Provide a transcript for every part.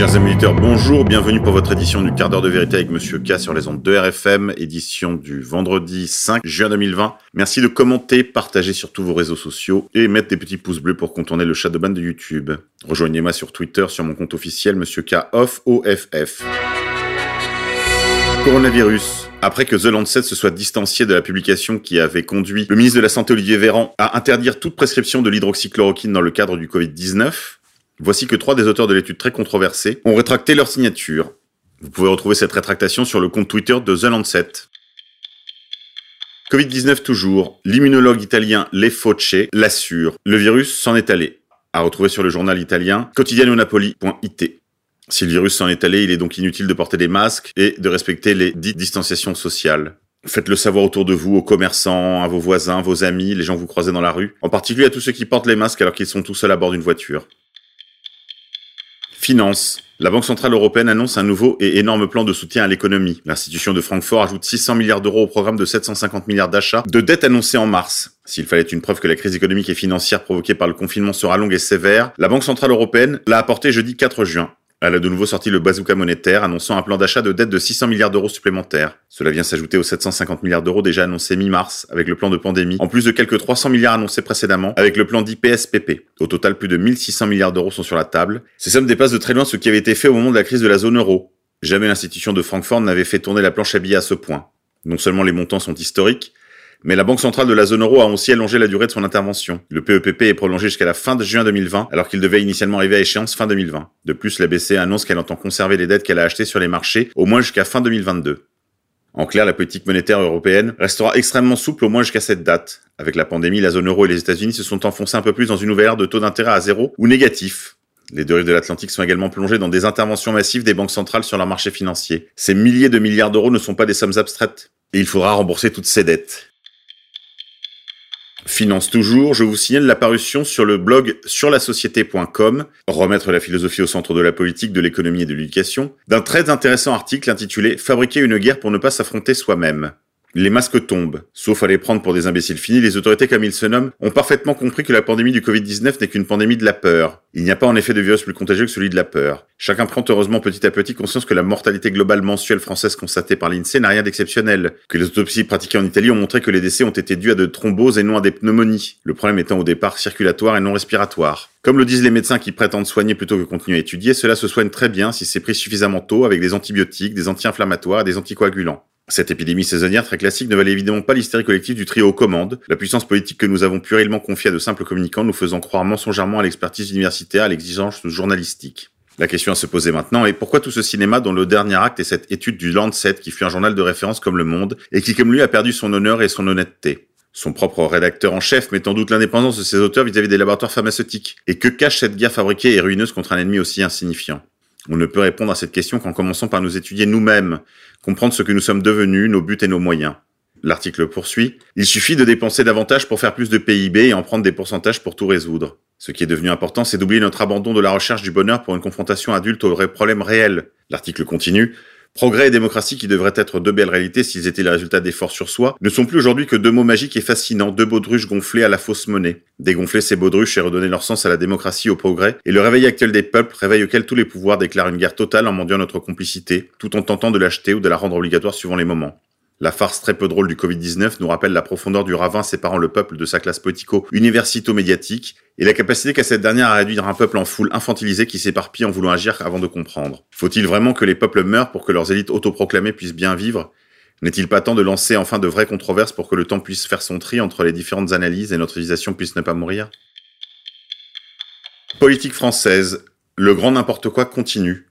Chers amis auditeurs, bonjour, bienvenue pour votre édition du quart d'heure de vérité avec Monsieur K sur les ondes de RFM, édition du vendredi 5 juin 2020. Merci de commenter, partager sur tous vos réseaux sociaux et mettre des petits pouces bleus pour contourner le shadowban de YouTube. Rejoignez-moi sur Twitter sur mon compte officiel Monsieur K off OFF. Coronavirus. Après que The Lancet se soit distancié de la publication qui avait conduit le ministre de la Santé Olivier Véran à interdire toute prescription de l'hydroxychloroquine dans le cadre du Covid-19, voici que trois des auteurs de l'étude très controversée ont rétracté leur signature. Vous pouvez retrouver cette rétractation sur le compte Twitter de The Lancet. Covid-19 toujours, l'immunologue italien Le Fauce l'assure, le virus s'en est allé. À retrouver sur le journal italien quotidianonapoli.it. Si le virus s'en est allé, il est donc inutile de porter des masques et de respecter les dites distanciations sociales. Faites-le savoir autour de vous, aux commerçants, à vos voisins, vos amis, les gens que vous croisez dans la rue, en particulier à tous ceux qui portent les masques alors qu'ils sont tout seuls à bord d'une voiture. Finance. La Banque Centrale Européenne annonce un nouveau et énorme plan de soutien à l'économie. L'institution de Francfort ajoute 600 milliards d'euros au programme de 750 milliards d'achats de dettes annoncées en mars. S'il fallait une preuve que la crise économique et financière provoquée par le confinement sera longue et sévère, la Banque Centrale Européenne l'a apporté jeudi 4 juin. Elle a de nouveau sorti le bazooka monétaire, annonçant un plan d'achat de dette de 600 milliards d'euros supplémentaires. Cela vient s'ajouter aux 750 milliards d'euros déjà annoncés mi-mars avec le plan de pandémie, en plus de quelques 300 milliards annoncés précédemment avec le plan d'IPSPP. Au total, plus de 1600 milliards d'euros sont sur la table. Ces sommes dépassent de très loin ce qui avait été fait au moment de la crise de la zone euro. Jamais l'institution de Francfort n'avait fait tourner la planche à billets à ce point. Non seulement les montants sont historiques, mais la Banque centrale de la zone euro a aussi allongé la durée de son intervention. Le PEPP est prolongé jusqu'à la fin de juin 2020, alors qu'il devait initialement arriver à échéance fin 2020. De plus, la BCE annonce qu'elle entend conserver les dettes qu'elle a achetées sur les marchés au moins jusqu'à fin 2022. En clair, la politique monétaire européenne restera extrêmement souple au moins jusqu'à cette date. Avec la pandémie, la zone euro et les États-Unis se sont enfoncés un peu plus dans une nouvelle ère de taux d'intérêt à zéro ou négatif. Les deux rives de l'Atlantique sont également plongées dans des interventions massives des banques centrales sur leurs marchés financiers. Ces milliers de milliards d'euros ne sont pas des sommes abstraites. Et il faudra rembourser toutes ces dettes. Finance toujours, je vous signale l'apparition sur le blog surlasociété.com, remettre la philosophie au centre de la politique, de l'économie et de l'éducation, d'un très intéressant article intitulé Fabriquer une guerre pour ne pas s'affronter soi-même. Les masques tombent. Sauf à les prendre pour des imbéciles finis, les autorités comme ils se nomment ont parfaitement compris que la pandémie du Covid-19 n'est qu'une pandémie de la peur. Il n'y a pas en effet de virus plus contagieux que celui de la peur. Chacun prend heureusement petit à petit conscience que la mortalité globale mensuelle française constatée par l'INSEE n'a rien d'exceptionnel, que les autopsies pratiquées en Italie ont montré que les décès ont été dus à de thromboses et non à des pneumonies, le problème étant au départ circulatoire et non respiratoire. Comme le disent les médecins qui prétendent soigner plutôt que continuer à étudier, cela se soigne très bien si c'est pris suffisamment tôt avec des antibiotiques, des anti-inflammatoires et des anticoagulants. Cette épidémie saisonnière très classique ne valait évidemment pas l'hystérie collective du trio aux commandes, la puissance politique que nous avons puérilement confiée à de simples communicants nous faisant croire mensongèrement à l'expertise universitaire, à l'exigence journalistique. La question à se poser maintenant est pourquoi tout ce cinéma dont le dernier acte est cette étude du Lancet qui fut un journal de référence comme Le Monde et qui comme lui a perdu son honneur et son honnêteté? Son propre rédacteur en chef met en doute l'indépendance de ses auteurs vis-à-vis des laboratoires pharmaceutiques. Et que cache cette guerre fabriquée et ruineuse contre un ennemi aussi insignifiant? On ne peut répondre à cette question qu'en commençant par nous étudier nous-mêmes, comprendre ce que nous sommes devenus, nos buts et nos moyens. L'article poursuit. Il suffit de dépenser davantage pour faire plus de PIB et en prendre des pourcentages pour tout résoudre. Ce qui est devenu important, c'est d'oublier notre abandon de la recherche du bonheur pour une confrontation adulte aux problèmes réels. L'article continue. Progrès et démocratie, qui devraient être deux belles réalités s'ils étaient le résultat d'efforts sur soi, ne sont plus aujourd'hui que deux mots magiques et fascinants, deux baudruches gonflés à la fausse monnaie. Dégonfler ces baudruches et redonner leur sens à la démocratie, au progrès, et le réveil actuel des peuples, réveil auquel tous les pouvoirs déclarent une guerre totale en mendiant notre complicité, tout en tentant de l'acheter ou de la rendre obligatoire suivant les moments. La farce très peu drôle du Covid-19 nous rappelle la profondeur du ravin séparant le peuple de sa classe politico-universito-médiatique et la capacité qu'a cette dernière à réduire un peuple en foule infantilisée qui s'éparpille en voulant agir avant de comprendre. Faut-il vraiment que les peuples meurent pour que leurs élites autoproclamées puissent bien vivre? N'est-il pas temps de lancer enfin de vraies controverses pour que le temps puisse faire son tri entre les différentes analyses et notre civilisation puisse ne pas mourir? Politique française. Le grand n'importe quoi continue.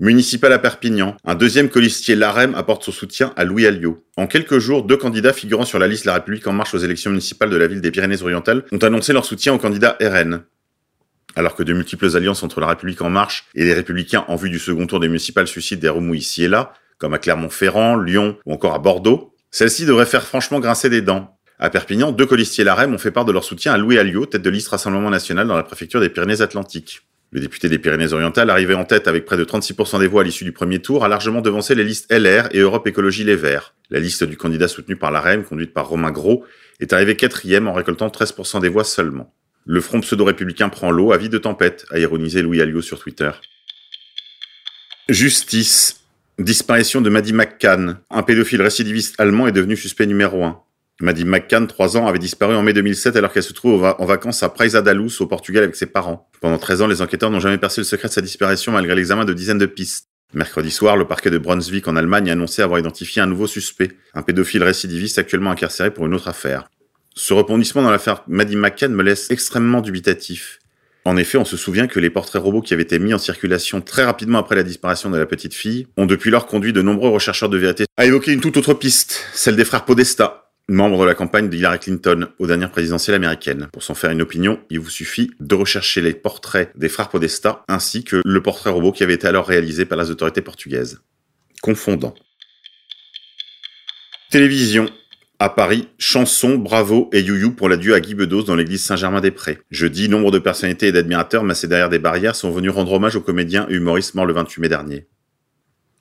Municipal à Perpignan, un deuxième colistier LAREM apporte son soutien à Louis Alliot. En quelques jours, deux candidats figurant sur la liste La République En Marche aux élections municipales de la ville des Pyrénées-Orientales ont annoncé leur soutien au candidat RN. Alors que de multiples alliances entre La République En Marche et les Républicains en vue du second tour des municipales suscitent des remous ici et là, comme à Clermont-Ferrand, Lyon ou encore à Bordeaux, celle-ci devrait faire franchement grincer des dents. À Perpignan, deux colistiers LAREM ont fait part de leur soutien à Louis Alliot, tête de liste Rassemblement National dans la préfecture des Pyrénées-Atlantiques. Le député des Pyrénées-Orientales, arrivé en tête avec près de 36% des voix à l'issue du premier tour, a largement devancé les listes LR et Europe Écologie Les Verts. La liste du candidat soutenu par l'AREM, conduite par Romain Gros, est arrivée quatrième en récoltant 13% des voix seulement. Le front pseudo-républicain prend l'eau à vie de tempête, a ironisé Louis Alliot sur Twitter. Justice. Disparition de Maddie McCann. Un pédophile récidiviste allemand est devenu suspect numéro 1. Maddie McCann, 3 ans, avait disparu en mai 2007 alors qu'elle se trouve en vacances à Praia da Luz au Portugal avec ses parents. Pendant 13 ans, les enquêteurs n'ont jamais percé le secret de sa disparition malgré l'examen de dizaines de pistes. Mercredi soir, le parquet de Brunswick en Allemagne a annoncé avoir identifié un nouveau suspect, un pédophile récidiviste actuellement incarcéré pour une autre affaire. Ce rebondissement dans l'affaire Maddie McCann me laisse extrêmement dubitatif. En effet, on se souvient que les portraits robots qui avaient été mis en circulation très rapidement après la disparition de la petite fille ont depuis lors conduit de nombreux rechercheurs de vérité à évoquer une toute autre piste, celle des frères Podesta, membres de la campagne de Hillary Clinton aux dernières présidentielles américaines. Pour s'en faire une opinion, il vous suffit de rechercher les portraits des frères Podesta ainsi que le portrait robot qui avait été alors réalisé par les autorités portugaises. Confondant. Télévision. À Paris, chanson, bravo et you pour l'adieu à Guy Bedos dans l'église Saint-Germain-des-Prés. Jeudi, nombre de personnalités et d'admirateurs massés derrière des barrières sont venus rendre hommage au comédien humoriste mort le 28 mai dernier.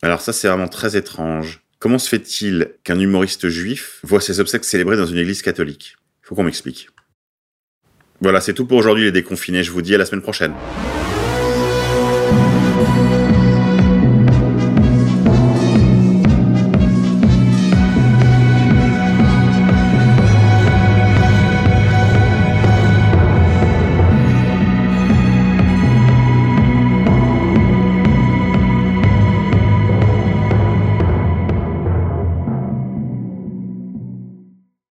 Alors ça, c'est vraiment très étrange. Comment se fait-il qu'un humoriste juif voit ses obsèques célébrées dans une église catholique? Faut qu'on m'explique. Voilà, c'est tout pour aujourd'hui les déconfinés. Je vous dis à la semaine prochaine.